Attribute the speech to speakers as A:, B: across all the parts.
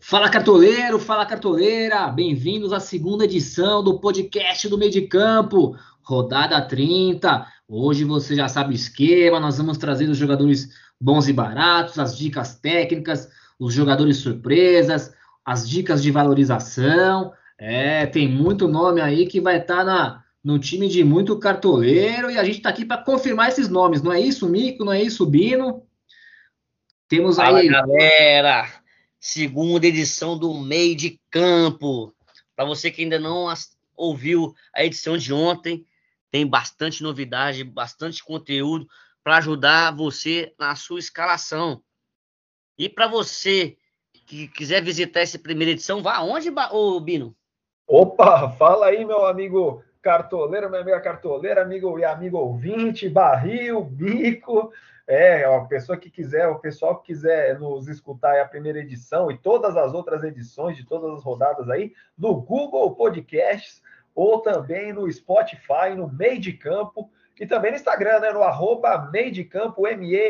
A: Fala cartoleiro, fala cartoleira, bem-vindos à segunda edição do podcast do Meio de Campo, rodada 30. Hoje você já sabe o esquema, nós vamos trazer os jogadores bons e baratos, as dicas técnicas, os jogadores surpresas, as dicas de valorização. É, tem muito nome aí que vai estar tá na no time de muito cartoleiro e a gente está aqui para confirmar esses nomes, não é isso, Mico? Não é isso, Bino?
B: Temos aí. Fala, galera! Segunda edição do Meio de Campo. Para você que ainda não ouviu a edição de ontem, tem bastante novidade, bastante conteúdo para ajudar você na sua escalação. E para você que quiser visitar essa primeira edição, vá aonde, ô Bino?
C: Opa, fala aí, meu amigo cartoleiro, minha amiga cartoleira, amigo e amigo ouvinte, barril, bico. É, a pessoa que quiser, o pessoal que quiser nos escutar é a primeira edição e todas as outras edições de todas as rodadas aí, no Google Podcasts ou também no Spotify, no Meio de Campo, e também no Instagram, né, no arroba Meio de Campo, M-E-I-D-I-C-A-M-P-O,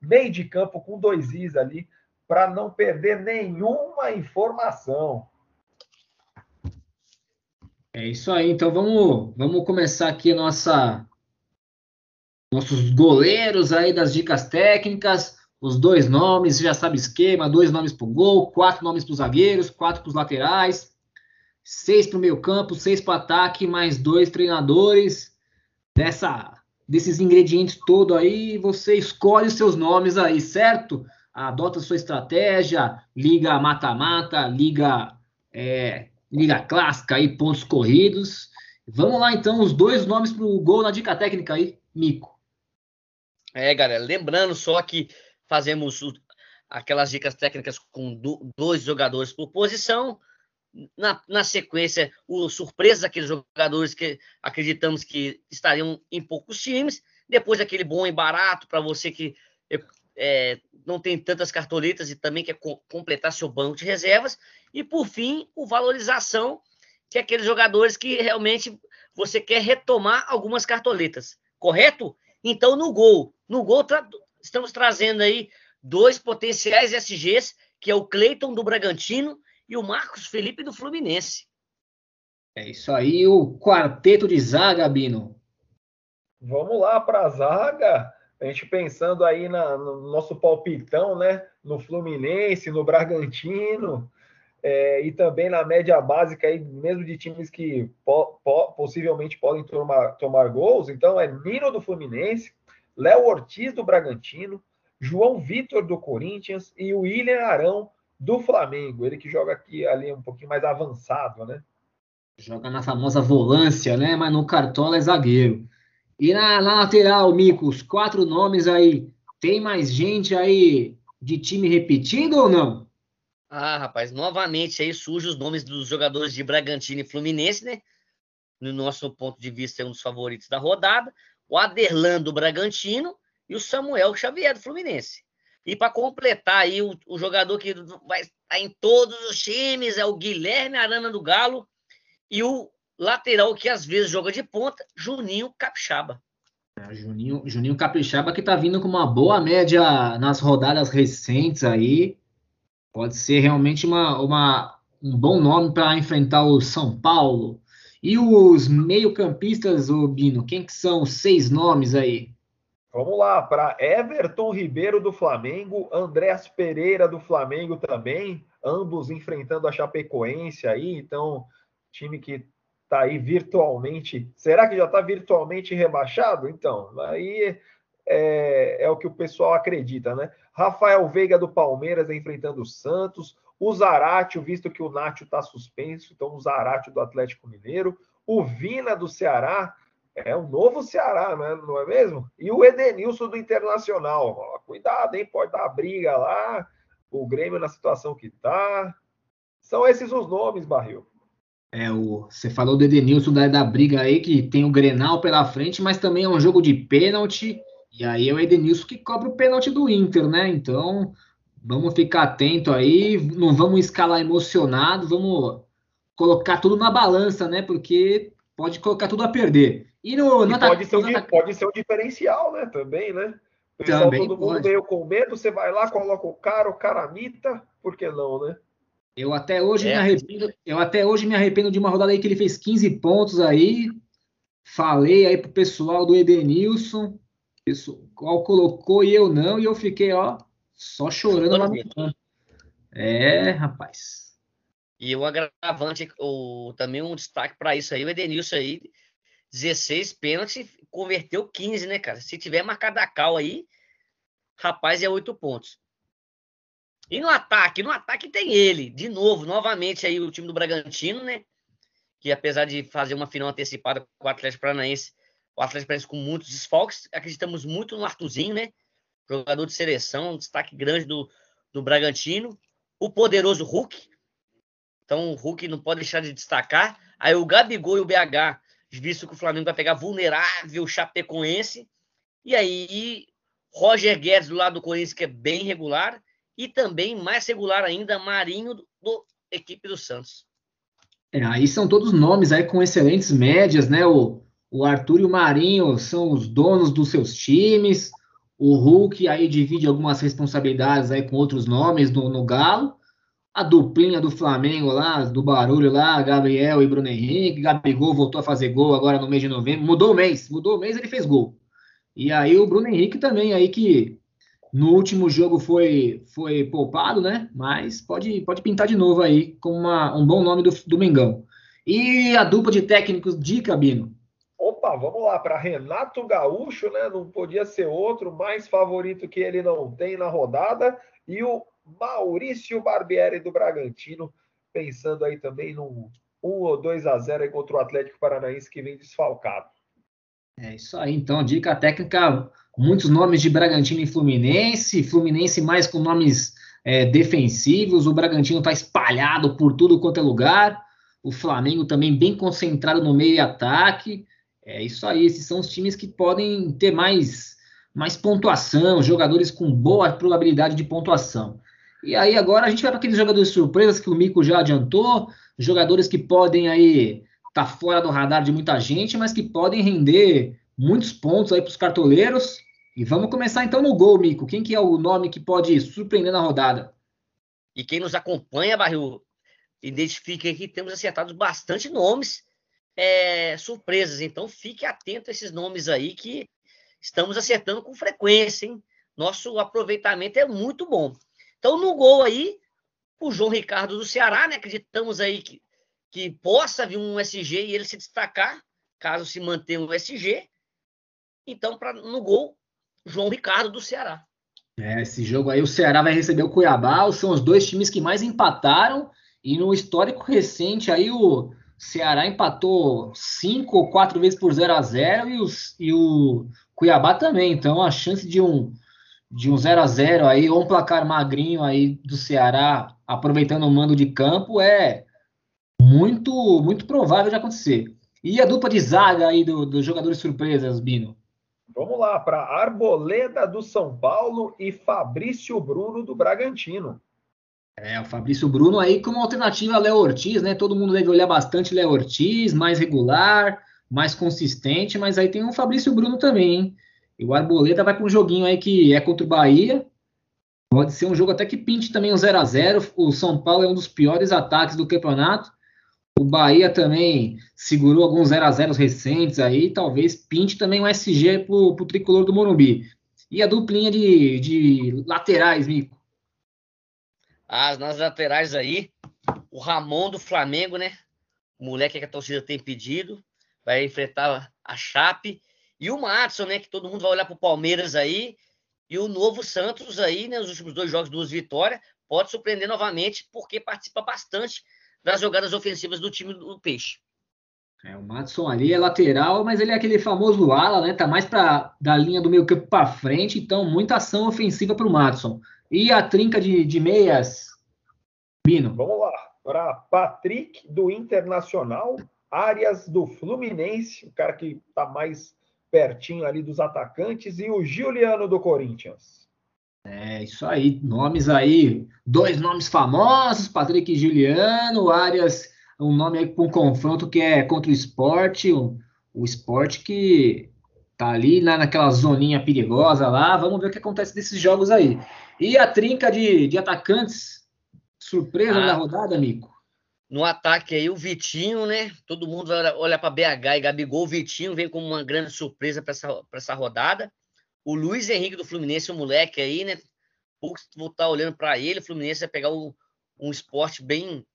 C: Meio de Campo com dois Is ali, para não perder nenhuma informação.
A: É isso aí, então vamos, vamos começar aqui a nossa nossos goleiros aí das dicas técnicas, os dois nomes, já sabe esquema, dois nomes para o gol, quatro nomes para os zagueiros, quatro para os laterais, seis para o meio campo, seis para ataque, mais dois treinadores. Dessa, desses ingredientes todo aí, você escolhe os seus nomes aí, certo? Adota sua estratégia, liga mata-mata, liga é, Liga Clássica aí, pontos corridos. Vamos lá, então, os dois nomes para o gol na dica técnica aí, Mico.
B: É, galera, lembrando só que fazemos aquelas dicas técnicas com dois jogadores por posição. Na, na sequência, o surpresa daqueles jogadores que acreditamos que estariam em poucos times. Depois, aquele bom e barato para você que é, não tem tantas cartoletas e também quer co completar seu banco de reservas. E por fim, o valorização, que é aqueles jogadores que realmente você quer retomar algumas cartoletas, correto? Então, no gol, no gol tra estamos trazendo aí dois potenciais SGs, que é o Cleiton do Bragantino e o Marcos Felipe do Fluminense.
A: É isso aí, o quarteto de zaga, Bino.
C: Vamos lá para a zaga. A gente pensando aí na, no nosso palpitão, né? No Fluminense, no Bragantino é, e também na média básica aí, mesmo de times que po, po, possivelmente podem tomar, tomar gols. Então é Nino do Fluminense, Léo Ortiz do Bragantino, João Vitor do Corinthians e o William Arão do Flamengo. Ele que joga aqui ali um pouquinho mais avançado, né?
A: Joga na famosa volância, né? Mas no cartola é zagueiro. E na, na lateral, Mico, os quatro nomes aí. Tem mais gente aí de time repetindo ou não?
B: Ah, rapaz, novamente aí surgem os nomes dos jogadores de Bragantino e Fluminense, né? No nosso ponto de vista, é um dos favoritos da rodada. O Aderlan do Bragantino e o Samuel Xavier do Fluminense. E para completar aí, o, o, jogador que vai estar em todos os times é o Guilherme Arana do Galo e o lateral que às vezes joga de ponta, Juninho Capixaba.
A: É, Juninho, Juninho Capixaba que está vindo com uma boa média nas rodadas recentes aí. Pode ser realmente uma, uma um bom nome para enfrentar o São Paulo. E os meio-campistas, Bino, quem que são os seis nomes aí?
C: Vamos lá, para Everton Ribeiro do Flamengo, Andrés Pereira do Flamengo também, ambos enfrentando a Chapecoense aí, então time que está aí virtualmente. Será que já está virtualmente rebaixado? Então, aí é, é, o que o pessoal acredita, né? Rafael Veiga do Palmeiras enfrentando o Santos, o Zaratio, visto que o Nátio está suspenso, então o Zaratio do Atlético Mineiro, o Vina do Ceará, é um novo Ceará, né? não é mesmo? E o Edenilson do Internacional, cuidado, hein? Pode dar briga lá, o Grêmio na situação que está. São esses os nomes, Barril.
A: É, o, você falou do Edenilson da, da briga aí, que tem o Grenal pela frente, mas também é um jogo de pênalti. E aí é o Edenilson que cobra o pênalti do Inter, né? Então, vamos ficar atento aí, não vamos escalar emocionado, vamos colocar tudo na balança, né? Porque pode colocar tudo a perder.
C: E, no, e pode, ser um, pode ser um diferencial, né? Também, né? O Pessoal, Também todo mundo meio com medo, você vai lá, coloca o cara, o caramita, por que não, né?
A: Eu até hoje é. me arrependo, eu até hoje me arrependo de uma rodada aí que ele fez 15 pontos aí. Falei aí pro pessoal do Edenilson, qual colocou e eu não, e eu fiquei, ó, só chorando lamentando. É, rapaz.
B: E o agravante, o, também um destaque para isso aí, o Edenilson aí, 16 pênaltis, converteu 15, né, cara? Se tiver marcado a cal aí, rapaz, é 8 pontos. E no ataque, no ataque tem ele, de novo, novamente aí o time do Bragantino, né? Que apesar de fazer uma final antecipada com o Atlético Paranaense, o Atlético Paranaense com muitos desfalques, acreditamos muito no Artuzinho, né? Jogador de seleção, um destaque grande do, do Bragantino. O poderoso Hulk. Então o Hulk não pode deixar de destacar. Aí o Gabigol e o BH, visto que o Flamengo vai pegar vulnerável Chapecoense. E aí Roger Guedes do lado do Corinthians, que é bem regular e também mais regular ainda, Marinho do, do equipe do Santos.
A: É, aí são todos nomes aí com excelentes médias, né? O, o Arthur e o Marinho são os donos dos seus times. O Hulk aí divide algumas responsabilidades aí com outros nomes no, no Galo. A duplinha do Flamengo lá, do barulho lá, Gabriel e Bruno Henrique. Gabigol voltou a fazer gol agora no mês de novembro. Mudou o mês, mudou o mês, ele fez gol. E aí o Bruno Henrique também aí que no último jogo foi, foi poupado, né? Mas pode, pode pintar de novo aí com uma, um bom nome do, do Mengão. E a dupla de técnicos de Cabino?
C: Opa, vamos lá, para Renato Gaúcho, né? Não podia ser outro, mais favorito que ele não tem na rodada. E o Maurício Barbieri do Bragantino, pensando aí também num 1 ou 2 a 0 contra o Atlético Paranaense que vem desfalcado.
A: É isso aí, então, dica técnica muitos nomes de Bragantino e Fluminense, Fluminense mais com nomes é, defensivos, o Bragantino está espalhado por tudo quanto é lugar, o Flamengo também bem concentrado no meio e ataque. É isso aí, esses são os times que podem ter mais, mais pontuação, jogadores com boa probabilidade de pontuação. E aí agora a gente vai para aqueles jogadores surpresas que o Mico já adiantou, jogadores que podem aí estar tá fora do radar de muita gente, mas que podem render muitos pontos aí para os cartoleiros. E vamos começar então no gol, Mico. Quem que é o nome que pode surpreender na rodada?
B: E quem nos acompanha, Barril, identifica que temos acertado bastante nomes é, surpresas. Então fique atento a esses nomes aí que estamos acertando com frequência, hein? Nosso aproveitamento é muito bom. Então no gol aí, o João Ricardo do Ceará, né? Acreditamos aí que, que possa vir um SG e ele se destacar, caso se mantenha um SG. Então, pra, no gol, João Ricardo do Ceará.
A: É, esse jogo aí, o Ceará vai receber o Cuiabá, são os dois times que mais empataram, e no histórico recente aí o Ceará empatou cinco ou quatro vezes por 0 a 0 e, os, e o Cuiabá também, então a chance de um de um 0 a 0 aí, ou um placar magrinho aí do Ceará, aproveitando o mando de campo, é muito muito provável de acontecer. E a dupla de zaga aí dos do jogadores surpresas, Bino?
C: Vamos lá, para Arboleda do São Paulo e Fabrício Bruno do Bragantino.
A: É, o Fabrício Bruno aí como alternativa a Léo Ortiz, né? Todo mundo deve olhar bastante Léo Ortiz, mais regular, mais consistente, mas aí tem o Fabrício Bruno também, hein? E o Arboleda vai com um joguinho aí que é contra o Bahia. Pode ser um jogo até que pinte também um 0 a 0 O São Paulo é um dos piores ataques do campeonato. O Bahia também segurou alguns 0 a 0 recentes aí, talvez pinte também um SG para o tricolor do Morumbi. E a duplinha de, de laterais, Mico?
B: As nas laterais aí, o Ramon do Flamengo, né? O moleque que a torcida tem pedido, vai enfrentar a Chape. E o Matson, né? Que todo mundo vai olhar para o Palmeiras aí. E o novo Santos aí, né? Nos últimos dois jogos, duas vitórias, pode surpreender novamente, porque participa bastante das jogadas ofensivas do time do Peixe.
A: É, o Matson ali é lateral, mas ele é aquele famoso ala, né? Tá mais para da linha do meio campo para frente, então muita ação ofensiva para o Matson. E a trinca de, de meias, Bino?
C: Vamos lá, para Patrick do Internacional, Arias do Fluminense, o cara que tá mais pertinho ali dos atacantes, e o Juliano do Corinthians.
A: É, isso aí, nomes aí, dois nomes famosos, Patrick e Juliano, Arias, um nome aí com um confronto que é contra o esporte, o, o esporte que tá ali na, naquela zoninha perigosa lá. Vamos ver o que acontece nesses jogos aí. E a trinca de, de atacantes, surpresa ah, da rodada, amigo?
B: No ataque aí, o Vitinho, né? Todo mundo vai olhar para BH e Gabigol. O Vitinho vem como uma grande surpresa para essa, essa rodada. O Luiz Henrique do Fluminense, o moleque aí, né? Poucos vão estar olhando para ele. O Fluminense vai pegar o, um esporte bem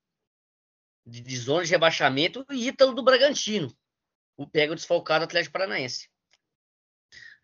B: de, de zona de rebaixamento. E Ítalo do Bragantino. O pega o desfalcado Atlético Paranaense.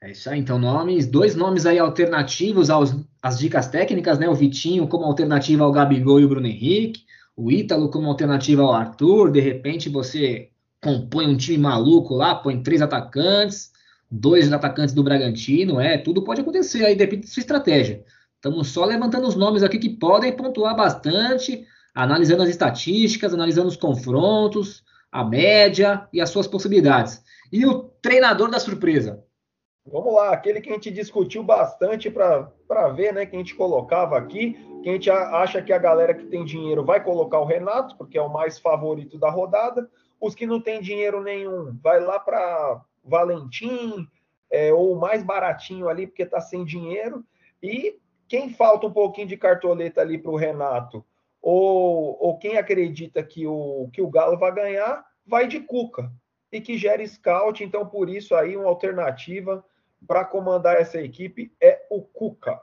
A: É isso aí, então, nomes, dois nomes aí alternativos aos, às dicas técnicas, né? O Vitinho como alternativa ao Gabigol e o Bruno Henrique, o Ítalo como alternativa ao Arthur, de repente você compõe um time maluco lá, põe três atacantes, dois atacantes do Bragantino, é, tudo pode acontecer aí, depende da sua estratégia. Estamos só levantando os nomes aqui que podem pontuar bastante, analisando as estatísticas, analisando os confrontos, a média e as suas possibilidades. E o treinador da surpresa?
C: Vamos lá, aquele que a gente discutiu bastante para ver, né? Que a gente colocava aqui, que a gente acha que a galera que tem dinheiro vai colocar o Renato, porque é o mais favorito da rodada. Os que não tem dinheiro nenhum, vai lá para Valentim, é, ou mais baratinho ali, porque está sem dinheiro. E quem falta um pouquinho de cartoleta ali para o Renato, ou, ou quem acredita que o, que o Galo vai ganhar, vai de Cuca. E que gera scout, então por isso aí uma alternativa para comandar essa equipe é o Cuca.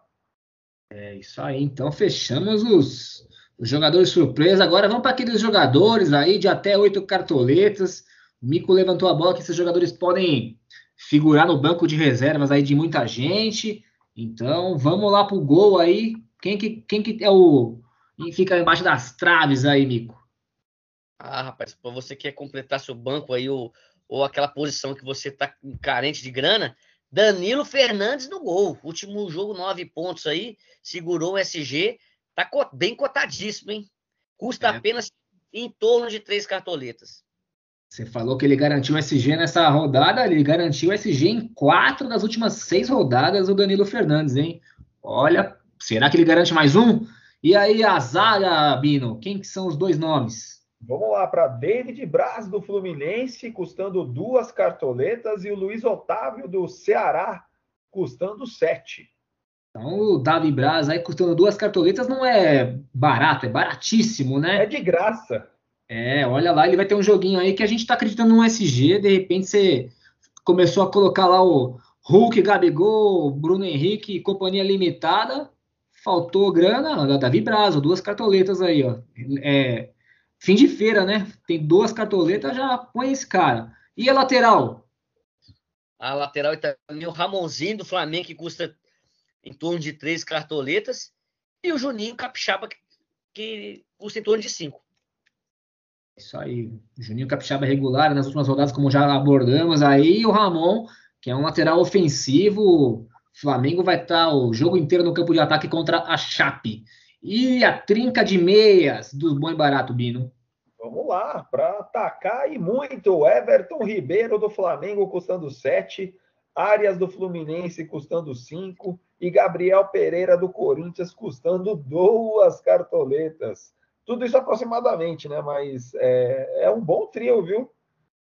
A: É isso aí. Então fechamos os, os jogadores surpresa. Agora vamos para aqueles jogadores aí de até oito cartoletas. O Mico levantou a bola que esses jogadores podem figurar no banco de reservas aí de muita gente. Então vamos lá para o gol aí. Quem que, quem que é o. Quem fica embaixo das traves aí, Mico?
B: Ah, rapaz, para você quer completar seu banco aí, ou, ou aquela posição que você está carente de grana, Danilo Fernandes no gol. Último jogo, nove pontos aí. Segurou o SG. Tá bem cotadíssimo, hein? Custa é. apenas em torno de três cartoletas.
A: Você falou que ele garantiu o SG nessa rodada, ele garantiu o SG em quatro das últimas seis rodadas, o Danilo Fernandes, hein? Olha, será que ele garante mais um? E aí, a zaga, Bino, quem que são os dois nomes?
C: Vamos lá para David Braz do Fluminense, custando duas cartoletas, e o Luiz Otávio do Ceará, custando sete.
A: Então, o Davi Braz aí custando duas cartoletas não é barato, é baratíssimo, né?
C: É de graça.
A: É, olha lá, ele vai ter um joguinho aí que a gente tá acreditando no SG, de repente você começou a colocar lá o Hulk, Gabigol, Bruno Henrique e companhia limitada, faltou grana, Davi Braz, duas cartoletas aí, ó. É, fim de feira, né? Tem duas cartoletas, já põe esse cara. E a lateral?
B: A lateral também o Ramonzinho do Flamengo, que custa em torno de três cartoletas. E o Juninho Capixaba, que custa em torno de cinco.
A: Isso aí. Juninho Capixaba regular nas últimas rodadas, como já abordamos aí. E o Ramon, que é um lateral ofensivo. O Flamengo vai estar o jogo inteiro no campo de ataque contra a Chape. E a trinca de meias do bom e barato, Bino?
C: Vamos lá, para atacar e muito. Everton Ribeiro do Flamengo custando 7, Arias do Fluminense custando 5 e Gabriel Pereira do Corinthians custando duas cartoletas. Tudo isso aproximadamente, né? Mas é, é um bom trio, viu?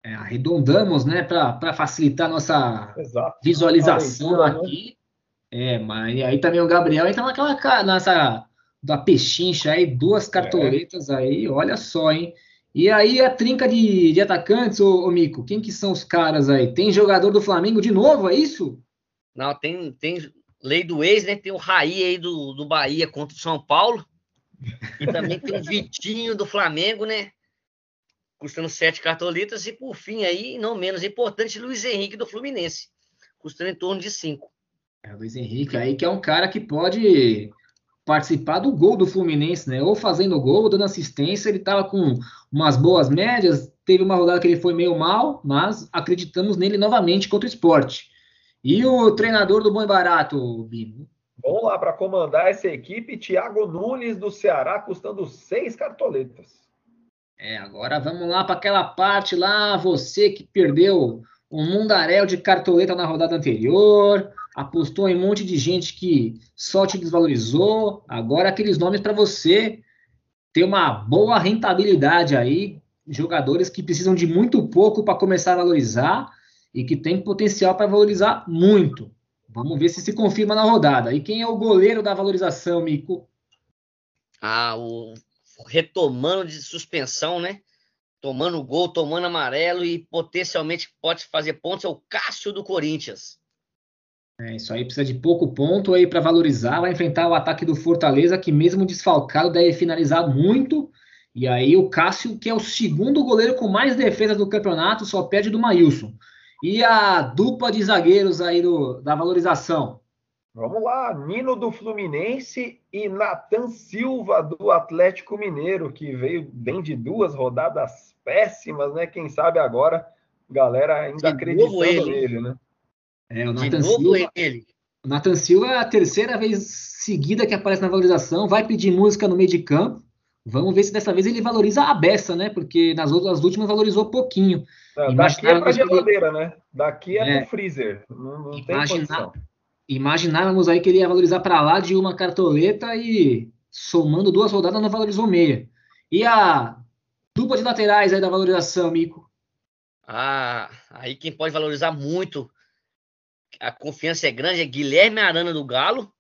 A: É, arredondamos, né, para facilitar nossa Exato. visualização leitura, né? aqui. Né? É, mas aí também o Gabriel entra naquela nessa da Pechincha aí, duas é. cartoletas é. aí, olha só, hein? E aí a trinca de, de atacantes, ô, ô, Mico, quem que são os caras aí? Tem jogador do Flamengo de novo, é isso?
B: Não, tem, tem lei do ex, né? Tem o Raí aí do, do Bahia contra o São Paulo. E também tem o Vitinho do Flamengo, né? Custando sete cartoletas. E por fim aí, não menos importante, Luiz Henrique do Fluminense. Custando em torno de cinco.
A: É, o Luiz Henrique aí que é um cara que pode participar do gol do Fluminense, né? Ou fazendo gol, ou dando assistência. Ele estava com umas boas médias. Teve uma rodada que ele foi meio mal, mas acreditamos nele novamente contra o esporte. E o treinador do Bom e Barato, Bino?
C: Vamos lá para comandar essa equipe, Thiago Nunes do Ceará, custando seis cartoletas.
A: É, agora vamos lá para aquela parte lá, você que perdeu um mundaréu de cartoleta na rodada anterior, apostou em um monte de gente que só te desvalorizou. Agora aqueles nomes para você ter uma boa rentabilidade aí, jogadores que precisam de muito pouco para começar a valorizar. e que tem potencial para valorizar muito. Vamos ver se se confirma na rodada. E quem é o goleiro da valorização, Mico?
B: Ah, o retomando de suspensão, né? Tomando gol, tomando amarelo e potencialmente pode fazer pontos é o Cássio do Corinthians.
A: É, isso aí precisa de pouco ponto aí para valorizar. Vai enfrentar o ataque do Fortaleza, que mesmo desfalcado deve finalizar muito. E aí o Cássio, que é o segundo goleiro com mais defesas do campeonato, só perde do Maílson. E a dupla de zagueiros aí do, da valorização?
C: Vamos lá, Nino do Fluminense e Natan Silva do Atlético Mineiro, que veio bem de duas rodadas péssimas, né? Quem sabe agora, galera ainda de acreditando ele. nele, né?
A: É, o Nathan Silva, ele. O Nathan Silva é a terceira vez seguida que aparece na valorização, vai pedir música no meio de campo. Vamos ver se dessa vez ele valoriza a beça, né? Porque nas outras últimas valorizou pouquinho.
C: É, daqui é para geladeira, ele... né? Daqui é, é. pro freezer. Não, não Imagina...
A: Imaginávamos aí que ele ia valorizar para lá de uma cartoleta e somando duas rodadas não valorizou meia. E a dupla de laterais aí da valorização, Mico?
B: Ah, aí quem pode valorizar muito, a confiança é grande, é Guilherme Arana do Galo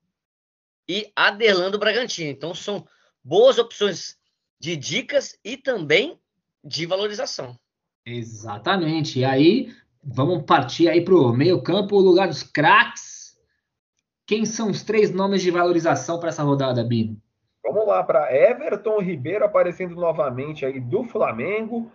B: e Aderlan do Bragantino. Então são boas opções de dicas e também de valorização.
A: Exatamente. E aí, vamos partir aí para o meio campo, o lugar dos craques. Quem são os três nomes de valorização para essa rodada, Bino?
C: Vamos lá, para Everton Ribeiro aparecendo novamente aí do Flamengo,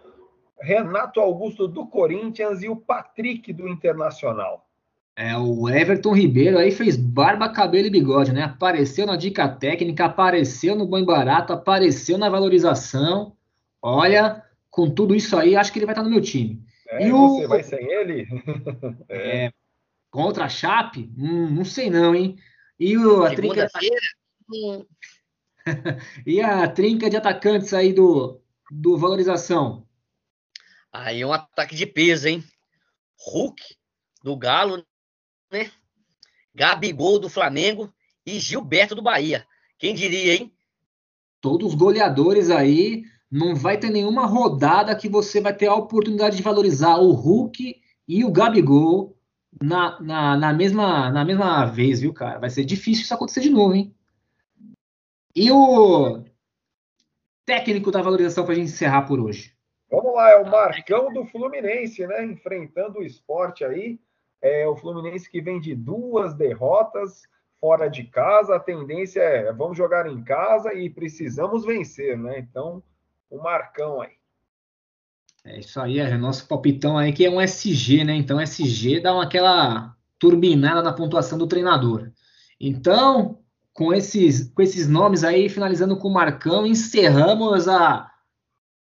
C: Renato Augusto do Corinthians e o Patrick do Internacional.
A: É, o Everton Ribeiro aí fez barba, cabelo e bigode, né? Apareceu na dica técnica, apareceu no bom barato, apareceu na valorização. Olha, com tudo isso aí, acho que ele vai estar no meu time.
C: É, e você o... vai sem ele?
A: é. Contra a Chape? Hum, não sei não, hein? E o, a trinca de... e a trinca de atacantes aí do, do valorização?
B: Aí é um ataque de peso, hein? Hulk do Galo, né? Gabigol do Flamengo e Gilberto do Bahia. Quem diria, hein?
A: Todos goleadores aí. Não vai ter nenhuma rodada que você vai ter a oportunidade de valorizar o Hulk e o Gabigol na, na, na, mesma, na mesma vez, viu, cara? Vai ser difícil isso acontecer de novo, hein? E o técnico da valorização para a gente encerrar por hoje?
C: Vamos lá, é o Marcão do Fluminense, né? Enfrentando o esporte aí. É o Fluminense que vem de duas derrotas fora de casa. A tendência é vamos jogar em casa e precisamos vencer, né? Então, o Marcão aí.
A: É isso aí, é nosso palpitão aí que é um SG, né? Então SG dá uma, aquela turbinada na pontuação do treinador. Então, com esses, com esses nomes aí, finalizando com o Marcão, encerramos a,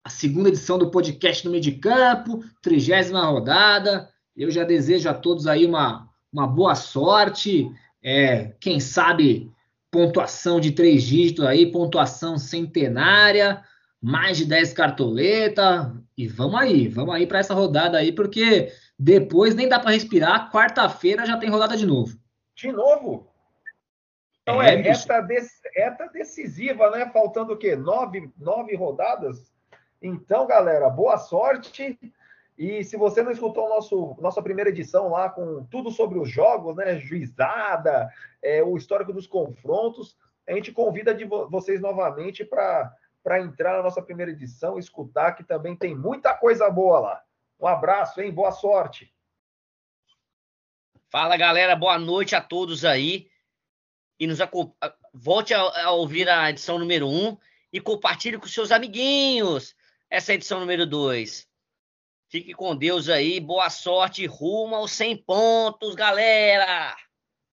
A: a segunda edição do podcast no meio de campo, trigésima rodada. Eu já desejo a todos aí uma, uma boa sorte. É, quem sabe pontuação de três dígitos aí, pontuação centenária mais de 10 cartoletas e vamos aí, vamos aí para essa rodada aí, porque depois nem dá para respirar, quarta-feira já tem rodada de novo.
C: De novo? Então é, é reta, reta, decisiva, né? Faltando o quê? Nove, nove rodadas? Então, galera, boa sorte. E se você não escutou nosso, nossa primeira edição lá com tudo sobre os jogos, né? Juizada, é, o histórico dos confrontos, a gente convida de vo vocês novamente para entrar na nossa primeira edição, escutar, que também tem muita coisa boa lá. Um abraço, hein? Boa sorte.
B: Fala, galera. Boa noite a todos aí. E nos volte a, a ouvir a edição número 1 um, e compartilhe com seus amiguinhos essa edição número 2. Fique com Deus aí. Boa sorte rumo aos 100 pontos, galera!